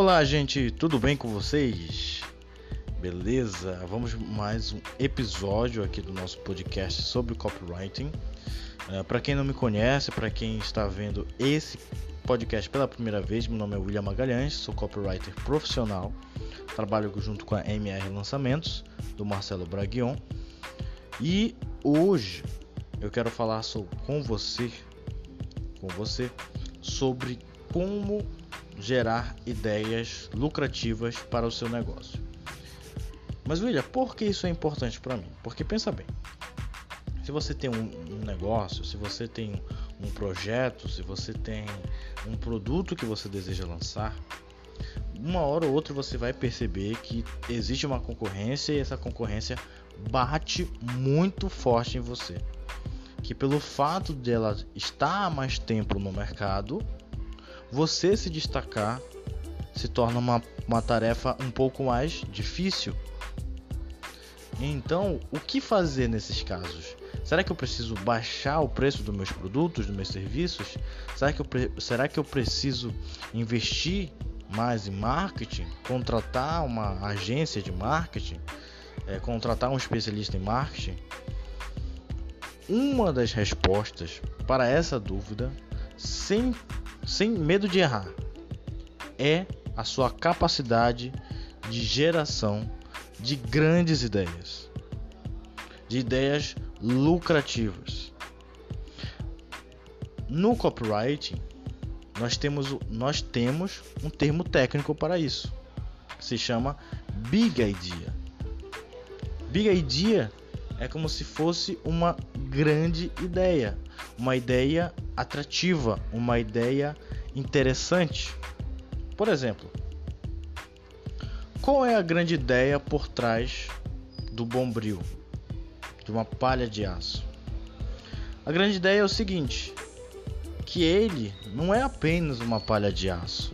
Olá, gente, tudo bem com vocês? Beleza? Vamos mais um episódio aqui do nosso podcast sobre copywriting. Uh, para quem não me conhece, para quem está vendo esse podcast pela primeira vez, meu nome é William Magalhães, sou copywriter profissional, trabalho junto com a MR Lançamentos do Marcelo Braguion e hoje eu quero falar sobre, com você, com você, sobre como gerar ideias lucrativas para o seu negócio. Mas William, por que isso é importante para mim? Porque pensa bem, se você tem um, negócio, se você tem um projeto, se você tem um produto que você deseja lançar, uma hora ou outra você vai perceber que existe uma concorrência e essa concorrência bate muito forte em você. Que pelo fato dela estar há mais tempo no mercado, você se destacar se torna uma, uma tarefa um pouco mais difícil. Então, o que fazer nesses casos? Será que eu preciso baixar o preço dos meus produtos, dos meus serviços? Será que eu, será que eu preciso investir mais em marketing? Contratar uma agência de marketing? É, contratar um especialista em marketing? Uma das respostas para essa dúvida, sem sem medo de errar, é a sua capacidade de geração de grandes ideias, de ideias lucrativas. No copywriting, nós temos, nós temos um termo técnico para isso, que se chama Big Idea. Big Idea é como se fosse uma grande ideia, uma ideia atrativa, uma ideia interessante. Por exemplo, qual é a grande ideia por trás do bombril, de uma palha de aço? A grande ideia é o seguinte: que ele não é apenas uma palha de aço,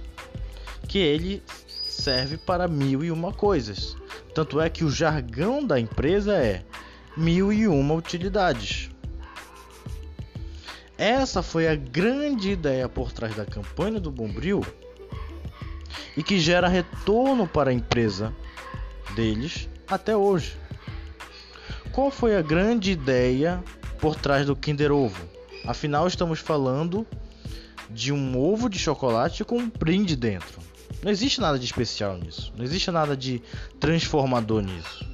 que ele serve para mil e uma coisas. Tanto é que o jargão da empresa é mil e uma utilidades. Essa foi a grande ideia por trás da campanha do Bombril e que gera retorno para a empresa deles até hoje. Qual foi a grande ideia por trás do Kinder Ovo? Afinal, estamos falando de um ovo de chocolate com um brinde dentro. Não existe nada de especial nisso. Não existe nada de transformador nisso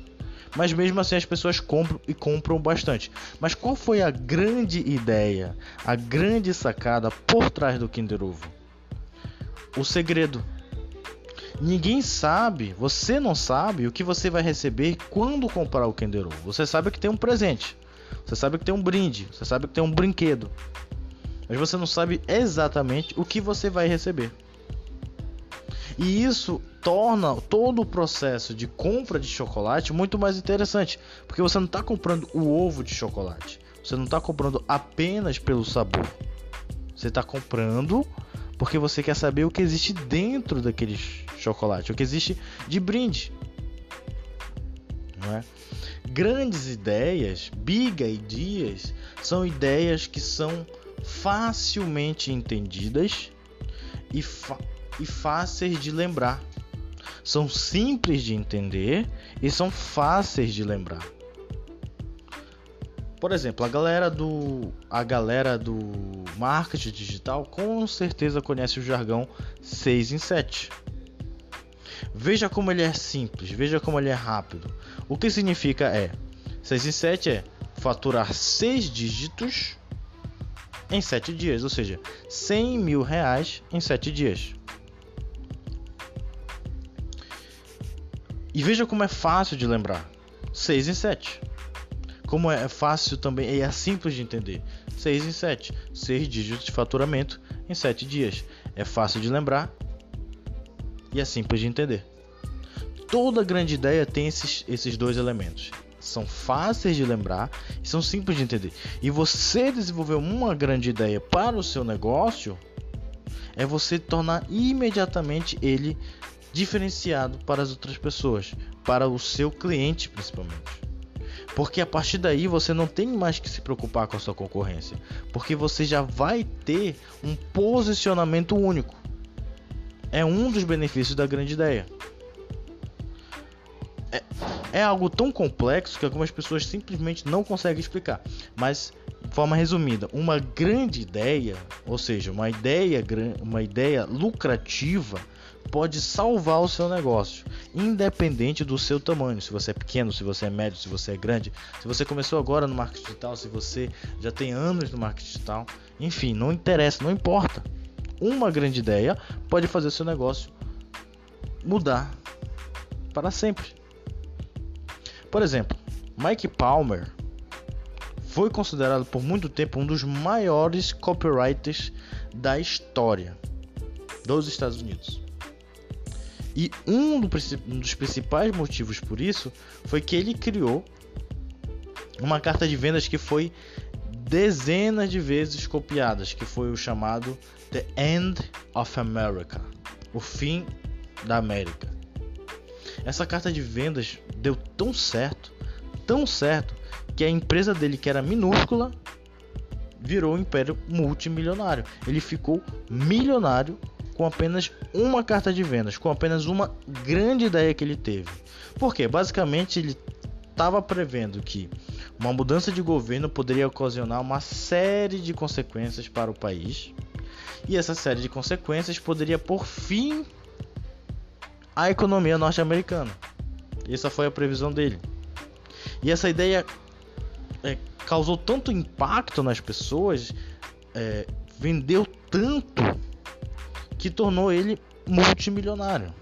mas mesmo assim as pessoas compram e compram bastante. Mas qual foi a grande ideia, a grande sacada por trás do Kinder Ovo? O segredo. Ninguém sabe, você não sabe o que você vai receber quando comprar o Kinder Ovo. Você sabe que tem um presente, você sabe que tem um brinde, você sabe que tem um brinquedo, mas você não sabe exatamente o que você vai receber. E isso torna todo o processo de compra de chocolate muito mais interessante, porque você não está comprando o ovo de chocolate, você não está comprando apenas pelo sabor, você está comprando porque você quer saber o que existe dentro daquele chocolate, o que existe de brinde. Não é? Grandes ideias, big ideas, são ideias que são facilmente entendidas e e fáceis de lembrar. São simples de entender e são fáceis de lembrar. Por exemplo, a galera do a galera do marketing digital com certeza conhece o jargão 6 em 7. Veja como ele é simples, veja como ele é rápido. O que significa é 6 em 7 é faturar 6 dígitos em 7 dias, ou seja, 100 mil reais em 7 dias. E veja como é fácil de lembrar. 6 em 7. Como é fácil também e é simples de entender. 6 em 7. 6 dígitos de faturamento em 7 dias. É fácil de lembrar e é simples de entender. Toda grande ideia tem esses, esses dois elementos. São fáceis de lembrar e são simples de entender. E você desenvolver uma grande ideia para o seu negócio é você tornar imediatamente ele diferenciado para as outras pessoas, para o seu cliente principalmente. Porque a partir daí você não tem mais que se preocupar com a sua concorrência, porque você já vai ter um posicionamento único. é um dos benefícios da grande ideia. É, é algo tão complexo que algumas pessoas simplesmente não conseguem explicar. Mas, de forma resumida, uma grande ideia, ou seja, uma ideia, uma ideia lucrativa, pode salvar o seu negócio, independente do seu tamanho. Se você é pequeno, se você é médio, se você é grande, se você começou agora no marketing digital, se você já tem anos no marketing digital, enfim, não interessa, não importa. Uma grande ideia pode fazer o seu negócio mudar para sempre. Por exemplo, Mike Palmer foi considerado por muito tempo um dos maiores copywriters da história dos Estados Unidos. E um dos principais motivos por isso foi que ele criou uma carta de vendas que foi dezenas de vezes copiadas, que foi o chamado The End of America, o fim da América. Essa carta de vendas deu tão certo, tão certo, que a empresa dele, que era minúscula, virou um império multimilionário. Ele ficou milionário com apenas uma carta de vendas, com apenas uma grande ideia que ele teve. Porque basicamente ele estava prevendo que uma mudança de governo poderia ocasionar uma série de consequências para o país, e essa série de consequências poderia por fim a economia norte-americana. Essa foi a previsão dele. E essa ideia é, causou tanto impacto nas pessoas, é, vendeu tanto, que tornou ele multimilionário.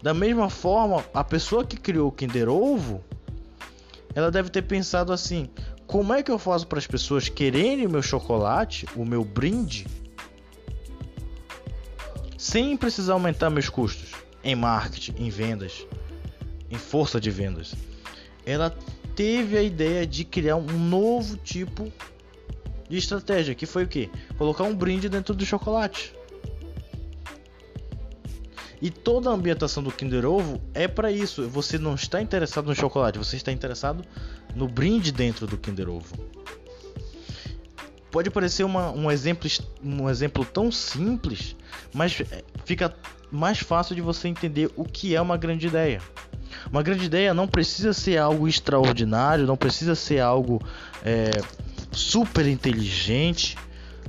Da mesma forma, a pessoa que criou o Kinder Ovo, ela deve ter pensado assim: como é que eu faço para as pessoas quererem o meu chocolate, o meu brinde, sem precisar aumentar meus custos em marketing, em vendas, em força de vendas. Ela teve a ideia de criar um novo tipo de estratégia, que foi o que? Colocar um brinde dentro do chocolate. E toda a ambientação do Kinder Ovo é para isso. Você não está interessado no chocolate, você está interessado no brinde dentro do Kinder Ovo. Pode parecer uma, um, exemplo, um exemplo tão simples, mas é, fica mais fácil de você entender o que é uma grande ideia. Uma grande ideia não precisa ser algo extraordinário, não precisa ser algo é, super inteligente.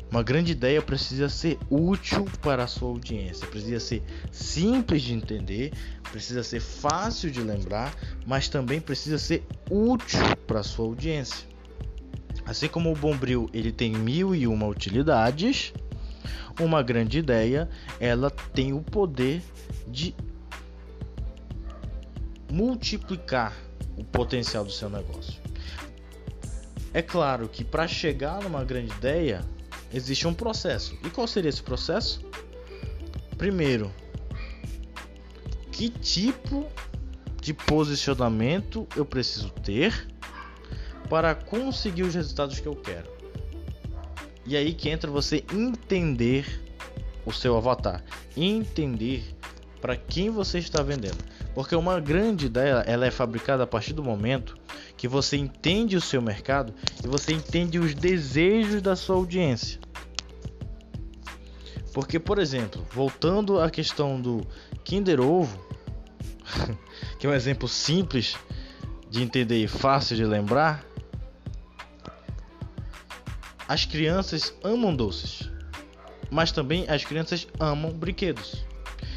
Uma grande ideia precisa ser útil para a sua audiência, precisa ser simples de entender, precisa ser fácil de lembrar, mas também precisa ser útil para a sua audiência. Assim como o Bombril ele tem mil e uma utilidades, uma grande ideia ela tem o poder de multiplicar o potencial do seu negócio. É claro que para chegar numa grande ideia existe um processo. E qual seria esse processo? Primeiro, que tipo de posicionamento eu preciso ter para conseguir os resultados que eu quero. E aí que entra você entender o seu avatar, entender para quem você está vendendo. Porque uma grande ideia, ela é fabricada a partir do momento que você entende o seu mercado e você entende os desejos da sua audiência. Porque, por exemplo, voltando à questão do Kinder Ovo, que é um exemplo simples de entender e fácil de lembrar, as crianças amam doces, mas também as crianças amam brinquedos.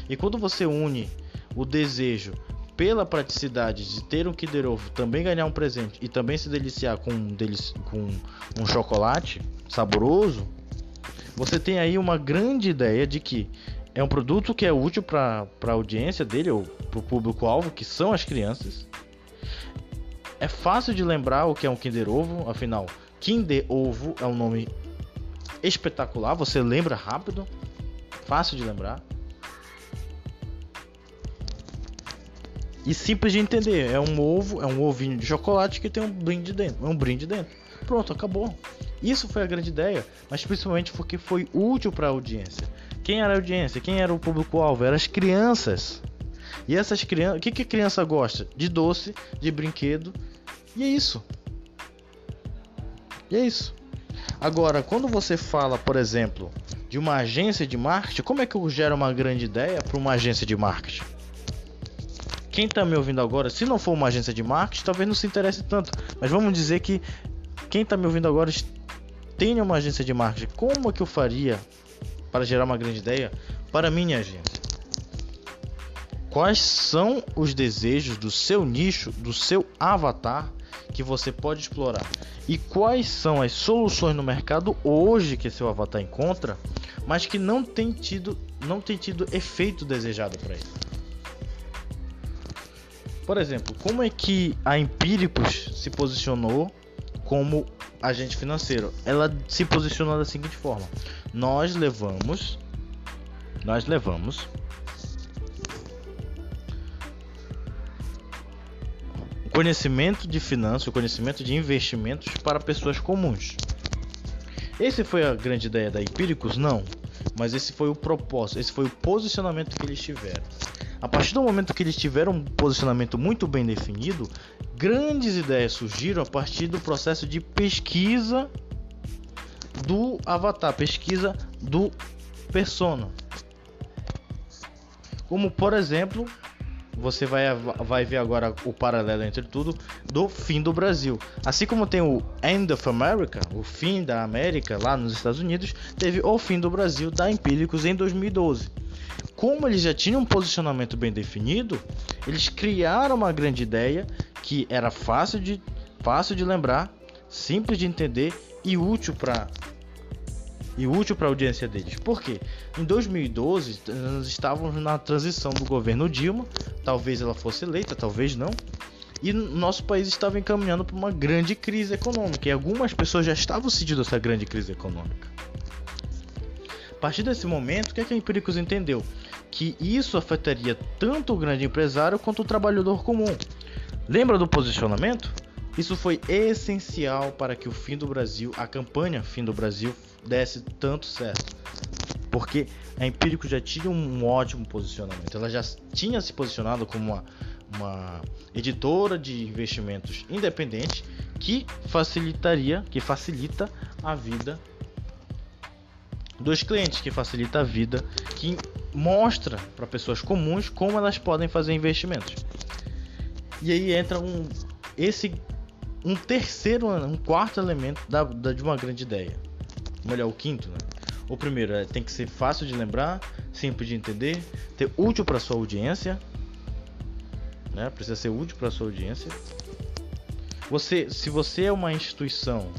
E quando você une o desejo pela praticidade de ter um Kinder Ovo, também ganhar um presente e também se deliciar com um, delici com um chocolate saboroso, você tem aí uma grande ideia de que é um produto que é útil para a audiência dele ou para o público-alvo, que são as crianças. É fácil de lembrar o que é um Kinder Ovo, afinal, Kinder Ovo é um nome espetacular, você lembra rápido, fácil de lembrar. E simples de entender, é um ovo, é um ovinho de chocolate que tem um brinde dentro, um brinde dentro. Pronto, acabou. Isso foi a grande ideia, mas principalmente porque foi útil para a audiência. Quem era a audiência? Quem era o público-alvo? Eram as crianças. E essas crianças, o que, que a criança gosta? De doce, de brinquedo. E é isso. E é isso. Agora, quando você fala, por exemplo, de uma agência de marketing, como é que eu gero uma grande ideia para uma agência de marketing? Quem está me ouvindo agora, se não for uma agência de marketing, talvez não se interesse tanto. Mas vamos dizer que quem está me ouvindo agora tenha uma agência de marketing. Como é que eu faria para gerar uma grande ideia para minha agência? Quais são os desejos do seu nicho, do seu avatar que você pode explorar? E quais são as soluções no mercado hoje que seu avatar encontra, mas que não tem tido, não tem tido efeito desejado para ele? Por exemplo, como é que a Empíricos se posicionou como agente financeiro? Ela se posicionou da seguinte forma: nós levamos, nós levamos conhecimento de finanças, o conhecimento de investimentos para pessoas comuns. Esse foi a grande ideia da Empíricos? Não, mas esse foi o propósito, esse foi o posicionamento que eles tiveram. A partir do momento que eles tiveram um posicionamento muito bem definido, grandes ideias surgiram a partir do processo de pesquisa do avatar, pesquisa do persona. Como por exemplo, você vai, vai ver agora o paralelo entre tudo do fim do Brasil. Assim como tem o End of America, o fim da América lá nos Estados Unidos, teve o fim do Brasil da Empíricos em 2012 como eles já tinham um posicionamento bem definido, eles criaram uma grande ideia que era fácil de, fácil de lembrar, simples de entender e útil para e útil para a audiência deles. Por quê? Em 2012, nós estávamos na transição do governo Dilma, talvez ela fosse eleita, talvez não. E nosso país estava encaminhando para uma grande crise econômica, e algumas pessoas já estavam sentindo essa grande crise econômica. A partir desse momento, o que, é que a Empíricos entendeu? Que isso afetaria tanto o grande empresário quanto o trabalhador comum. Lembra do posicionamento? Isso foi essencial para que o fim do Brasil, a campanha Fim do Brasil, desse tanto certo. Porque a Empírico já tinha um ótimo posicionamento. Ela já tinha se posicionado como uma, uma editora de investimentos independente que facilitaria, que facilita a vida dos clientes, que facilita a vida, que mostra para pessoas comuns como elas podem fazer investimentos. E aí entra um esse um terceiro, um quarto elemento da, da de uma grande ideia. Melhor, o quinto, né? O primeiro é, tem que ser fácil de lembrar, simples de entender, ter útil para sua audiência, né? Precisa ser útil para sua audiência. Você, se você é uma instituição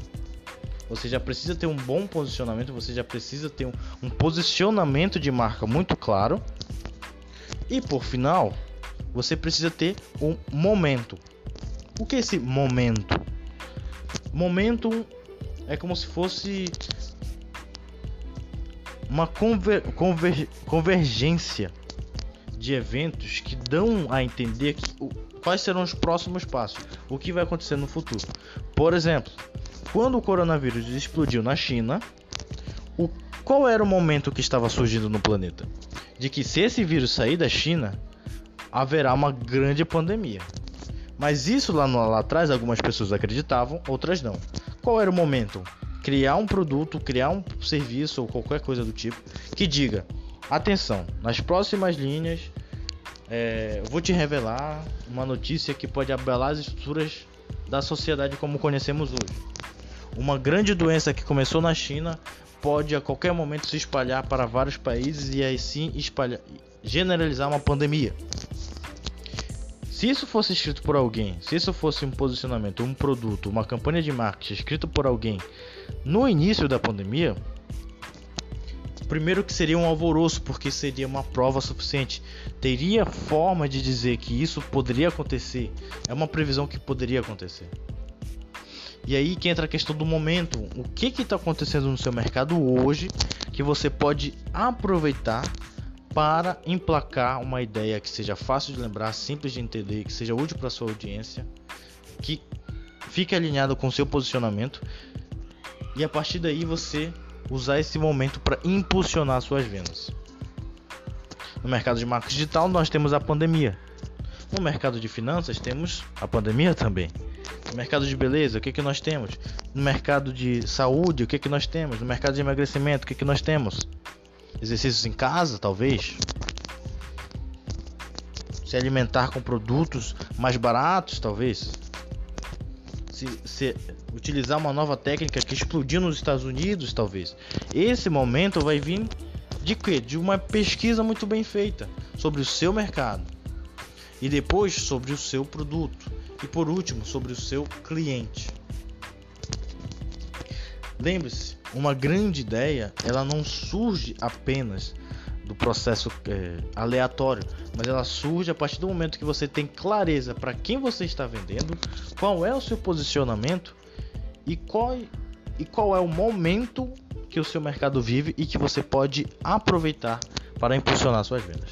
você já precisa ter um bom posicionamento, você já precisa ter um, um posicionamento de marca muito claro. E por final, você precisa ter um momento. O que é esse momento? Momento é como se fosse uma conver, conver, convergência de eventos que dão a entender que, quais serão os próximos passos, o que vai acontecer no futuro. Por exemplo, quando o coronavírus explodiu na China, o, qual era o momento que estava surgindo no planeta? De que se esse vírus sair da China, haverá uma grande pandemia. Mas isso lá, no, lá atrás algumas pessoas acreditavam, outras não. Qual era o momento? Criar um produto, criar um serviço ou qualquer coisa do tipo que diga: atenção, nas próximas linhas é, vou te revelar uma notícia que pode abalar as estruturas da sociedade como conhecemos hoje. Uma grande doença que começou na China pode a qualquer momento se espalhar para vários países e assim espalhar, generalizar uma pandemia. Se isso fosse escrito por alguém, se isso fosse um posicionamento, um produto, uma campanha de marketing escrito por alguém no início da pandemia, primeiro que seria um alvoroço, porque seria uma prova suficiente. Teria forma de dizer que isso poderia acontecer. É uma previsão que poderia acontecer. E aí que entra a questão do momento. O que está acontecendo no seu mercado hoje que você pode aproveitar para emplacar uma ideia que seja fácil de lembrar, simples de entender, que seja útil para sua audiência, que fique alinhado com o seu posicionamento e a partir daí você usar esse momento para impulsionar suas vendas. No mercado de marketing digital nós temos a pandemia. No mercado de finanças temos a pandemia também. No mercado de beleza, o que, que nós temos? No mercado de saúde, o que, que nós temos? No mercado de emagrecimento, o que, que nós temos? exercícios em casa, talvez. Se alimentar com produtos mais baratos, talvez. Se, se utilizar uma nova técnica que explodiu nos Estados Unidos, talvez. Esse momento vai vir de quê? De uma pesquisa muito bem feita sobre o seu mercado e depois sobre o seu produto e por último sobre o seu cliente. Lembre-se, uma grande ideia ela não surge apenas do processo é, aleatório, mas ela surge a partir do momento que você tem clareza para quem você está vendendo, qual é o seu posicionamento e qual, e qual é o momento que o seu mercado vive e que você pode aproveitar para impulsionar suas vendas.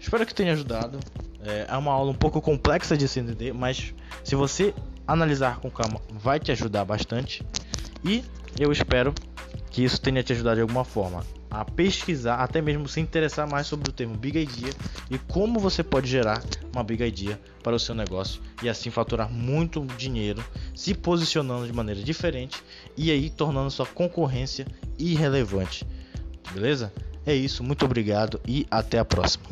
Espero que tenha ajudado. É, é uma aula um pouco complexa de se entender, mas se você analisar com calma, vai te ajudar bastante. E eu espero que isso tenha te ajudado de alguma forma a pesquisar, até mesmo se interessar mais sobre o termo Big Idea e como você pode gerar uma Big Idea para o seu negócio e assim faturar muito dinheiro, se posicionando de maneira diferente e aí tornando sua concorrência irrelevante. Beleza? É isso, muito obrigado e até a próxima.